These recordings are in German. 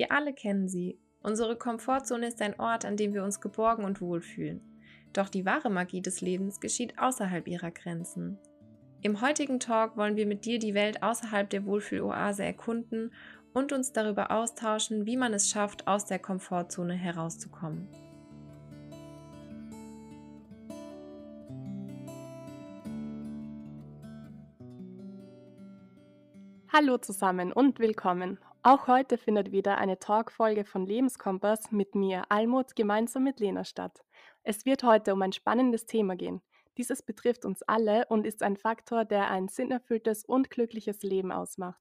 Wir alle kennen sie. Unsere Komfortzone ist ein Ort, an dem wir uns geborgen und wohlfühlen. Doch die wahre Magie des Lebens geschieht außerhalb ihrer Grenzen. Im heutigen Talk wollen wir mit dir die Welt außerhalb der Wohlfühloase erkunden und uns darüber austauschen, wie man es schafft, aus der Komfortzone herauszukommen. Hallo zusammen und willkommen. Auch heute findet wieder eine Talkfolge von Lebenskompass mit mir, Almut, gemeinsam mit Lena statt. Es wird heute um ein spannendes Thema gehen. Dieses betrifft uns alle und ist ein Faktor, der ein sinnerfülltes und glückliches Leben ausmacht.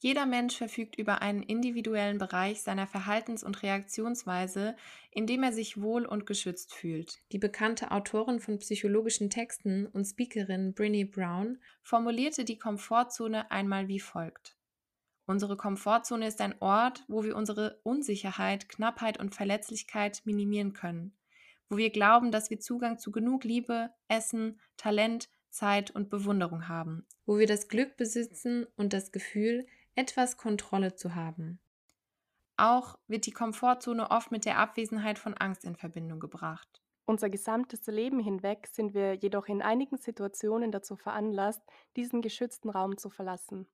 Jeder Mensch verfügt über einen individuellen Bereich seiner Verhaltens- und Reaktionsweise, in dem er sich wohl und geschützt fühlt. Die bekannte Autorin von psychologischen Texten und Speakerin Brinny Brown formulierte die Komfortzone einmal wie folgt. Unsere Komfortzone ist ein Ort, wo wir unsere Unsicherheit, Knappheit und Verletzlichkeit minimieren können, wo wir glauben, dass wir Zugang zu genug Liebe, Essen, Talent, Zeit und Bewunderung haben, wo wir das Glück besitzen und das Gefühl, etwas Kontrolle zu haben. Auch wird die Komfortzone oft mit der Abwesenheit von Angst in Verbindung gebracht. Unser gesamtes Leben hinweg sind wir jedoch in einigen Situationen dazu veranlasst, diesen geschützten Raum zu verlassen.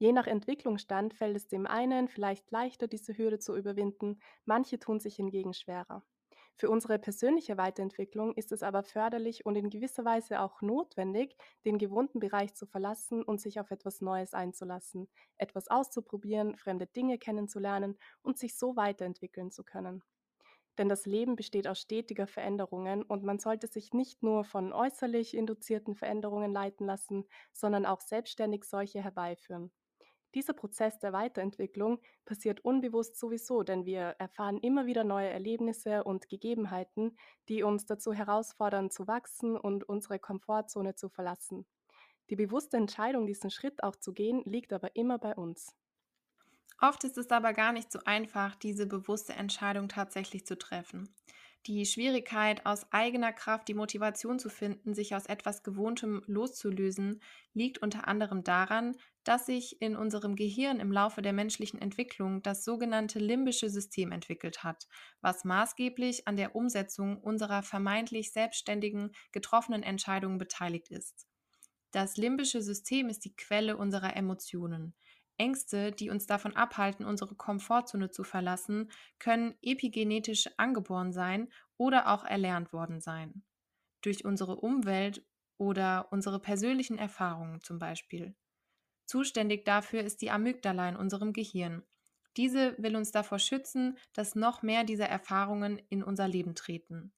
Je nach Entwicklungsstand fällt es dem einen vielleicht leichter, diese Hürde zu überwinden, manche tun sich hingegen schwerer. Für unsere persönliche Weiterentwicklung ist es aber förderlich und in gewisser Weise auch notwendig, den gewohnten Bereich zu verlassen und sich auf etwas Neues einzulassen, etwas auszuprobieren, fremde Dinge kennenzulernen und sich so weiterentwickeln zu können. Denn das Leben besteht aus stetiger Veränderungen und man sollte sich nicht nur von äußerlich induzierten Veränderungen leiten lassen, sondern auch selbstständig solche herbeiführen. Dieser Prozess der Weiterentwicklung passiert unbewusst sowieso, denn wir erfahren immer wieder neue Erlebnisse und Gegebenheiten, die uns dazu herausfordern, zu wachsen und unsere Komfortzone zu verlassen. Die bewusste Entscheidung, diesen Schritt auch zu gehen, liegt aber immer bei uns. Oft ist es aber gar nicht so einfach, diese bewusste Entscheidung tatsächlich zu treffen. Die Schwierigkeit, aus eigener Kraft die Motivation zu finden, sich aus etwas Gewohntem loszulösen, liegt unter anderem daran, dass sich in unserem Gehirn im Laufe der menschlichen Entwicklung das sogenannte limbische System entwickelt hat, was maßgeblich an der Umsetzung unserer vermeintlich selbstständigen getroffenen Entscheidungen beteiligt ist. Das limbische System ist die Quelle unserer Emotionen. Ängste, die uns davon abhalten, unsere Komfortzone zu verlassen, können epigenetisch angeboren sein oder auch erlernt worden sein. Durch unsere Umwelt oder unsere persönlichen Erfahrungen zum Beispiel. Zuständig dafür ist die Amygdala in unserem Gehirn. Diese will uns davor schützen, dass noch mehr dieser Erfahrungen in unser Leben treten.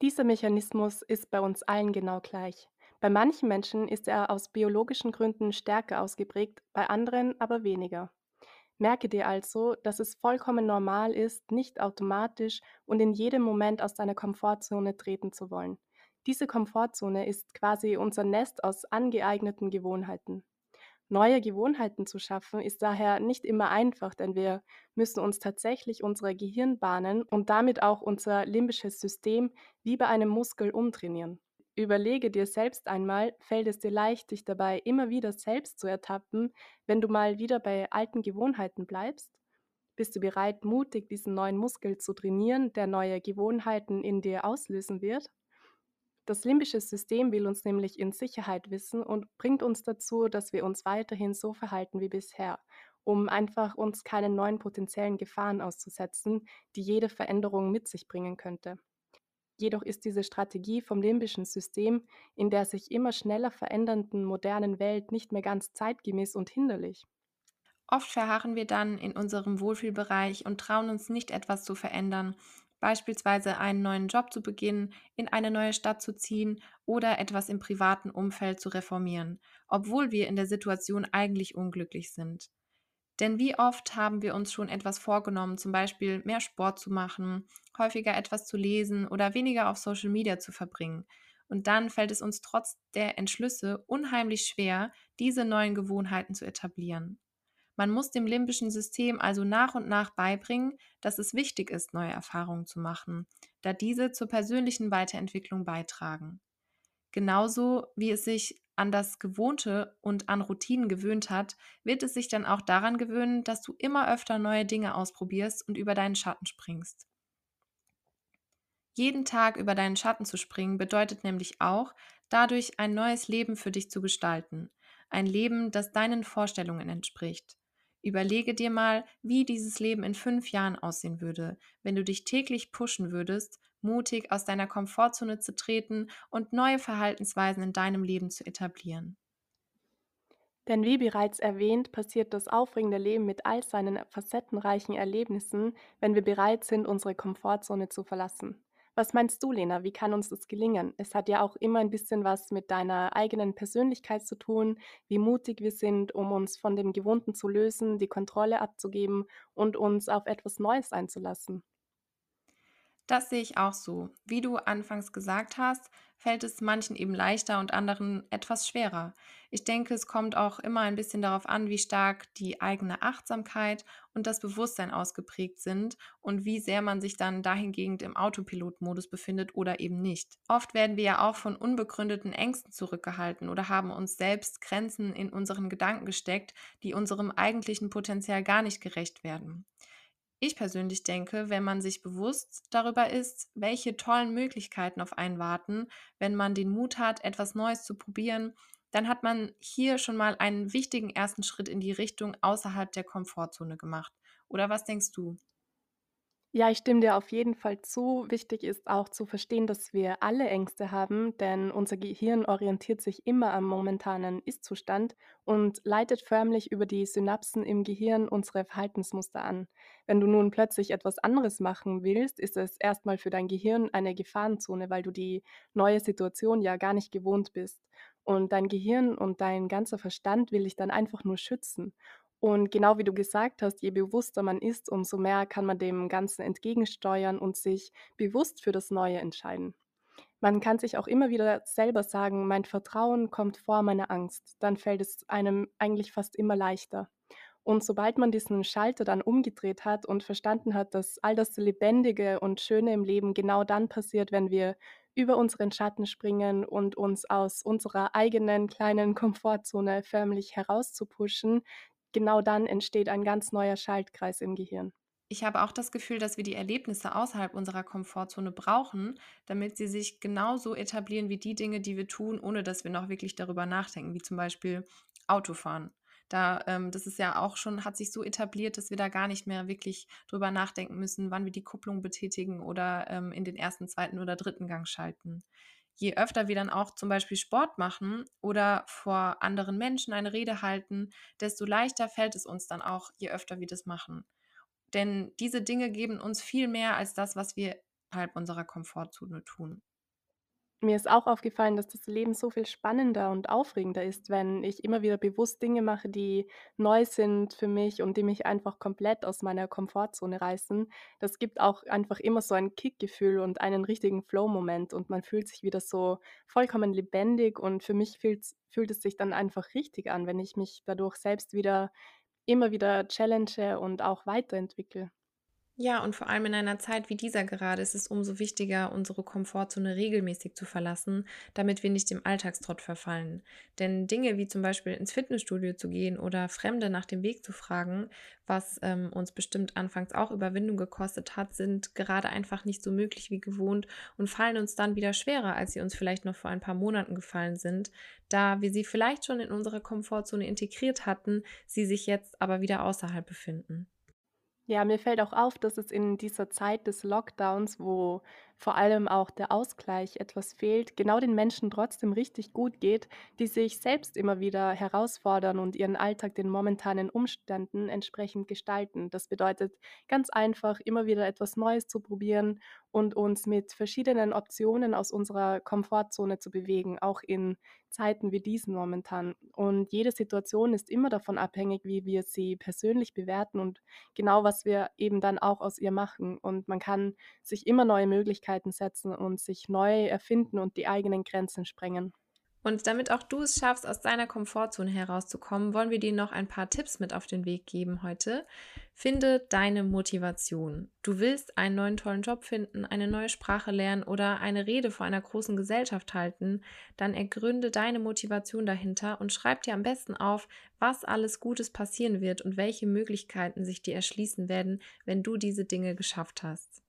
Dieser Mechanismus ist bei uns allen genau gleich. Bei manchen Menschen ist er aus biologischen Gründen stärker ausgeprägt, bei anderen aber weniger. Merke dir also, dass es vollkommen normal ist, nicht automatisch und in jedem Moment aus deiner Komfortzone treten zu wollen. Diese Komfortzone ist quasi unser Nest aus angeeigneten Gewohnheiten. Neue Gewohnheiten zu schaffen ist daher nicht immer einfach, denn wir müssen uns tatsächlich unsere Gehirnbahnen und damit auch unser limbisches System wie bei einem Muskel umtrainieren. Überlege dir selbst einmal, fällt es dir leicht, dich dabei immer wieder selbst zu ertappen, wenn du mal wieder bei alten Gewohnheiten bleibst? Bist du bereit, mutig diesen neuen Muskel zu trainieren, der neue Gewohnheiten in dir auslösen wird? Das limbische System will uns nämlich in Sicherheit wissen und bringt uns dazu, dass wir uns weiterhin so verhalten wie bisher, um einfach uns keinen neuen potenziellen Gefahren auszusetzen, die jede Veränderung mit sich bringen könnte. Jedoch ist diese Strategie vom limbischen System in der sich immer schneller verändernden modernen Welt nicht mehr ganz zeitgemäß und hinderlich. Oft verharren wir dann in unserem Wohlfühlbereich und trauen uns nicht etwas zu verändern, beispielsweise einen neuen Job zu beginnen, in eine neue Stadt zu ziehen oder etwas im privaten Umfeld zu reformieren, obwohl wir in der Situation eigentlich unglücklich sind. Denn wie oft haben wir uns schon etwas vorgenommen, zum Beispiel mehr Sport zu machen, häufiger etwas zu lesen oder weniger auf Social Media zu verbringen. Und dann fällt es uns trotz der Entschlüsse unheimlich schwer, diese neuen Gewohnheiten zu etablieren. Man muss dem limbischen System also nach und nach beibringen, dass es wichtig ist, neue Erfahrungen zu machen, da diese zur persönlichen Weiterentwicklung beitragen. Genauso wie es sich an das Gewohnte und an Routinen gewöhnt hat, wird es sich dann auch daran gewöhnen, dass du immer öfter neue Dinge ausprobierst und über deinen Schatten springst. Jeden Tag über deinen Schatten zu springen bedeutet nämlich auch, dadurch ein neues Leben für dich zu gestalten. Ein Leben, das deinen Vorstellungen entspricht. Überlege dir mal, wie dieses Leben in fünf Jahren aussehen würde, wenn du dich täglich pushen würdest, mutig aus deiner Komfortzone zu treten und neue Verhaltensweisen in deinem Leben zu etablieren. Denn wie bereits erwähnt, passiert das aufregende Leben mit all seinen facettenreichen Erlebnissen, wenn wir bereit sind, unsere Komfortzone zu verlassen. Was meinst du, Lena? Wie kann uns das gelingen? Es hat ja auch immer ein bisschen was mit deiner eigenen Persönlichkeit zu tun, wie mutig wir sind, um uns von dem Gewohnten zu lösen, die Kontrolle abzugeben und uns auf etwas Neues einzulassen. Das sehe ich auch so. Wie du anfangs gesagt hast, fällt es manchen eben leichter und anderen etwas schwerer. Ich denke, es kommt auch immer ein bisschen darauf an, wie stark die eigene Achtsamkeit und das Bewusstsein ausgeprägt sind und wie sehr man sich dann dahingehend im Autopilotmodus befindet oder eben nicht. Oft werden wir ja auch von unbegründeten Ängsten zurückgehalten oder haben uns selbst Grenzen in unseren Gedanken gesteckt, die unserem eigentlichen Potenzial gar nicht gerecht werden. Ich persönlich denke, wenn man sich bewusst darüber ist, welche tollen Möglichkeiten auf einen warten, wenn man den Mut hat, etwas Neues zu probieren, dann hat man hier schon mal einen wichtigen ersten Schritt in die Richtung außerhalb der Komfortzone gemacht. Oder was denkst du? Ja, ich stimme dir auf jeden Fall zu. Wichtig ist auch zu verstehen, dass wir alle Ängste haben, denn unser Gehirn orientiert sich immer am momentanen Ist-Zustand und leitet förmlich über die Synapsen im Gehirn unsere Verhaltensmuster an. Wenn du nun plötzlich etwas anderes machen willst, ist es erstmal für dein Gehirn eine Gefahrenzone, weil du die neue Situation ja gar nicht gewohnt bist. Und dein Gehirn und dein ganzer Verstand will dich dann einfach nur schützen. Und genau wie du gesagt hast, je bewusster man ist, umso mehr kann man dem Ganzen entgegensteuern und sich bewusst für das Neue entscheiden. Man kann sich auch immer wieder selber sagen, mein Vertrauen kommt vor meiner Angst. Dann fällt es einem eigentlich fast immer leichter. Und sobald man diesen Schalter dann umgedreht hat und verstanden hat, dass all das Lebendige und Schöne im Leben genau dann passiert, wenn wir über unseren Schatten springen und uns aus unserer eigenen kleinen Komfortzone förmlich herauszupushen, genau dann entsteht ein ganz neuer Schaltkreis im Gehirn. Ich habe auch das Gefühl, dass wir die Erlebnisse außerhalb unserer Komfortzone brauchen, damit sie sich genauso etablieren wie die Dinge, die wir tun, ohne dass wir noch wirklich darüber nachdenken, wie zum Beispiel Autofahren. Da, ähm, das ist ja auch schon, hat sich so etabliert, dass wir da gar nicht mehr wirklich drüber nachdenken müssen, wann wir die Kupplung betätigen oder ähm, in den ersten, zweiten oder dritten Gang schalten je öfter wir dann auch zum Beispiel Sport machen oder vor anderen Menschen eine Rede halten, desto leichter fällt es uns dann auch, je öfter wir das machen. Denn diese Dinge geben uns viel mehr als das, was wir halb unserer Komfortzone tun. Mir ist auch aufgefallen, dass das Leben so viel spannender und aufregender ist, wenn ich immer wieder bewusst Dinge mache, die neu sind für mich und die mich einfach komplett aus meiner Komfortzone reißen. Das gibt auch einfach immer so ein Kickgefühl und einen richtigen Flow-Moment und man fühlt sich wieder so vollkommen lebendig und für mich fühlt es sich dann einfach richtig an, wenn ich mich dadurch selbst wieder immer wieder challenge und auch weiterentwickle. Ja, und vor allem in einer Zeit wie dieser gerade ist es umso wichtiger, unsere Komfortzone regelmäßig zu verlassen, damit wir nicht dem Alltagstrott verfallen. Denn Dinge wie zum Beispiel ins Fitnessstudio zu gehen oder Fremde nach dem Weg zu fragen, was ähm, uns bestimmt anfangs auch Überwindung gekostet hat, sind gerade einfach nicht so möglich wie gewohnt und fallen uns dann wieder schwerer, als sie uns vielleicht noch vor ein paar Monaten gefallen sind, da wir sie vielleicht schon in unserer Komfortzone integriert hatten, sie sich jetzt aber wieder außerhalb befinden. Ja, mir fällt auch auf, dass es in dieser Zeit des Lockdowns, wo vor allem auch der Ausgleich etwas fehlt, genau den Menschen trotzdem richtig gut geht, die sich selbst immer wieder herausfordern und ihren Alltag den momentanen Umständen entsprechend gestalten. Das bedeutet ganz einfach, immer wieder etwas Neues zu probieren und uns mit verschiedenen Optionen aus unserer Komfortzone zu bewegen, auch in Zeiten wie diesen momentan. Und jede Situation ist immer davon abhängig, wie wir sie persönlich bewerten und genau was wir eben dann auch aus ihr machen. Und man kann sich immer neue Möglichkeiten setzen und sich neu erfinden und die eigenen Grenzen sprengen. Und damit auch du es schaffst, aus deiner Komfortzone herauszukommen, wollen wir dir noch ein paar Tipps mit auf den Weg geben heute. Finde deine Motivation. Du willst einen neuen tollen Job finden, eine neue Sprache lernen oder eine Rede vor einer großen Gesellschaft halten, dann ergründe deine Motivation dahinter und schreib dir am besten auf, was alles Gutes passieren wird und welche Möglichkeiten sich dir erschließen werden, wenn du diese Dinge geschafft hast.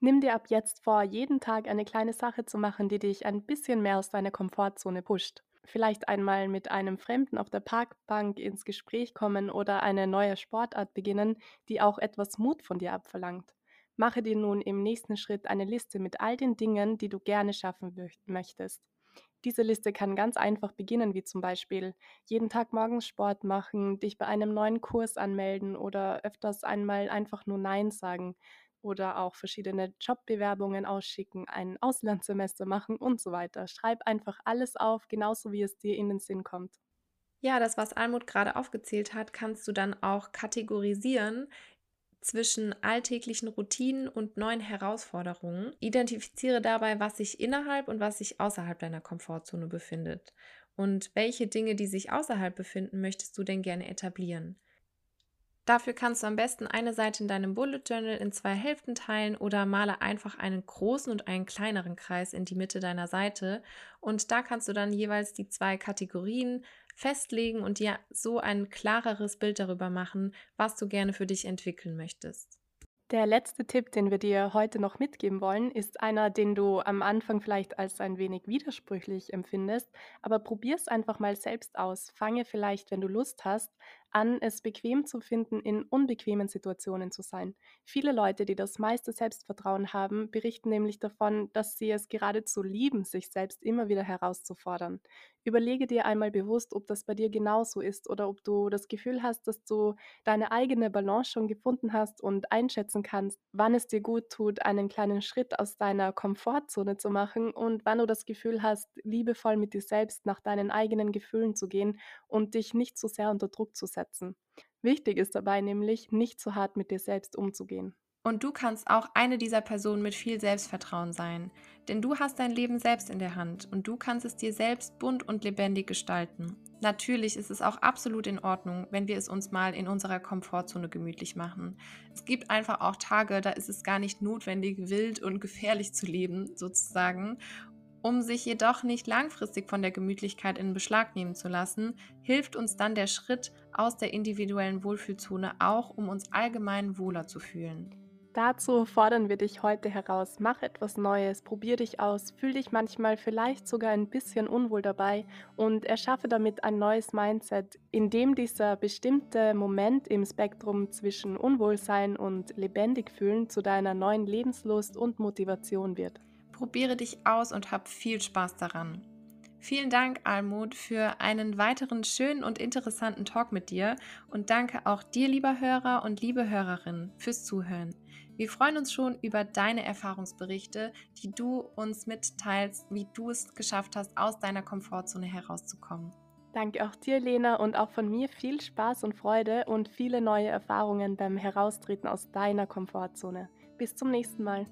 Nimm dir ab jetzt vor, jeden Tag eine kleine Sache zu machen, die dich ein bisschen mehr aus deiner Komfortzone pusht. Vielleicht einmal mit einem Fremden auf der Parkbank ins Gespräch kommen oder eine neue Sportart beginnen, die auch etwas Mut von dir abverlangt. Mache dir nun im nächsten Schritt eine Liste mit all den Dingen, die du gerne schaffen möchtest. Diese Liste kann ganz einfach beginnen, wie zum Beispiel jeden Tag morgens Sport machen, dich bei einem neuen Kurs anmelden oder öfters einmal einfach nur Nein sagen oder auch verschiedene Jobbewerbungen ausschicken, ein Auslandssemester machen und so weiter. Schreib einfach alles auf, genauso wie es dir in den Sinn kommt. Ja, das, was Almut gerade aufgezählt hat, kannst du dann auch kategorisieren zwischen alltäglichen Routinen und neuen Herausforderungen. Identifiziere dabei, was sich innerhalb und was sich außerhalb deiner Komfortzone befindet. Und welche Dinge, die sich außerhalb befinden, möchtest du denn gerne etablieren? Dafür kannst du am besten eine Seite in deinem Bullet Journal in zwei Hälften teilen oder male einfach einen großen und einen kleineren Kreis in die Mitte deiner Seite. Und da kannst du dann jeweils die zwei Kategorien festlegen und dir so ein klareres Bild darüber machen, was du gerne für dich entwickeln möchtest. Der letzte Tipp, den wir dir heute noch mitgeben wollen, ist einer, den du am Anfang vielleicht als ein wenig widersprüchlich empfindest, aber probier es einfach mal selbst aus. Fange vielleicht, wenn du Lust hast, an, es bequem zu finden, in unbequemen Situationen zu sein. Viele Leute, die das meiste Selbstvertrauen haben, berichten nämlich davon, dass sie es geradezu lieben, sich selbst immer wieder herauszufordern. Überlege dir einmal bewusst, ob das bei dir genauso ist oder ob du das Gefühl hast, dass du deine eigene Balance schon gefunden hast und einschätzen kannst, wann es dir gut tut, einen kleinen Schritt aus deiner Komfortzone zu machen und wann du das Gefühl hast, liebevoll mit dir selbst nach deinen eigenen Gefühlen zu gehen und dich nicht so sehr unter Druck zu setzen setzen. Wichtig ist dabei nämlich, nicht zu hart mit dir selbst umzugehen. Und du kannst auch eine dieser Personen mit viel Selbstvertrauen sein, denn du hast dein Leben selbst in der Hand und du kannst es dir selbst bunt und lebendig gestalten. Natürlich ist es auch absolut in Ordnung, wenn wir es uns mal in unserer Komfortzone gemütlich machen. Es gibt einfach auch Tage, da ist es gar nicht notwendig, wild und gefährlich zu leben, sozusagen. Um sich jedoch nicht langfristig von der Gemütlichkeit in Beschlag nehmen zu lassen, hilft uns dann der Schritt aus der individuellen Wohlfühlzone auch, um uns allgemein wohler zu fühlen. Dazu fordern wir dich heute heraus. Mach etwas Neues, probier dich aus, fühl dich manchmal vielleicht sogar ein bisschen unwohl dabei und erschaffe damit ein neues Mindset, in dem dieser bestimmte Moment im Spektrum zwischen Unwohlsein und lebendig fühlen zu deiner neuen Lebenslust und Motivation wird. Probiere dich aus und hab viel Spaß daran. Vielen Dank, Almut, für einen weiteren schönen und interessanten Talk mit dir und danke auch dir, lieber Hörer und liebe Hörerin, fürs Zuhören. Wir freuen uns schon über deine Erfahrungsberichte, die du uns mitteilst, wie du es geschafft hast, aus deiner Komfortzone herauszukommen. Danke auch dir, Lena, und auch von mir viel Spaß und Freude und viele neue Erfahrungen beim Heraustreten aus deiner Komfortzone. Bis zum nächsten Mal.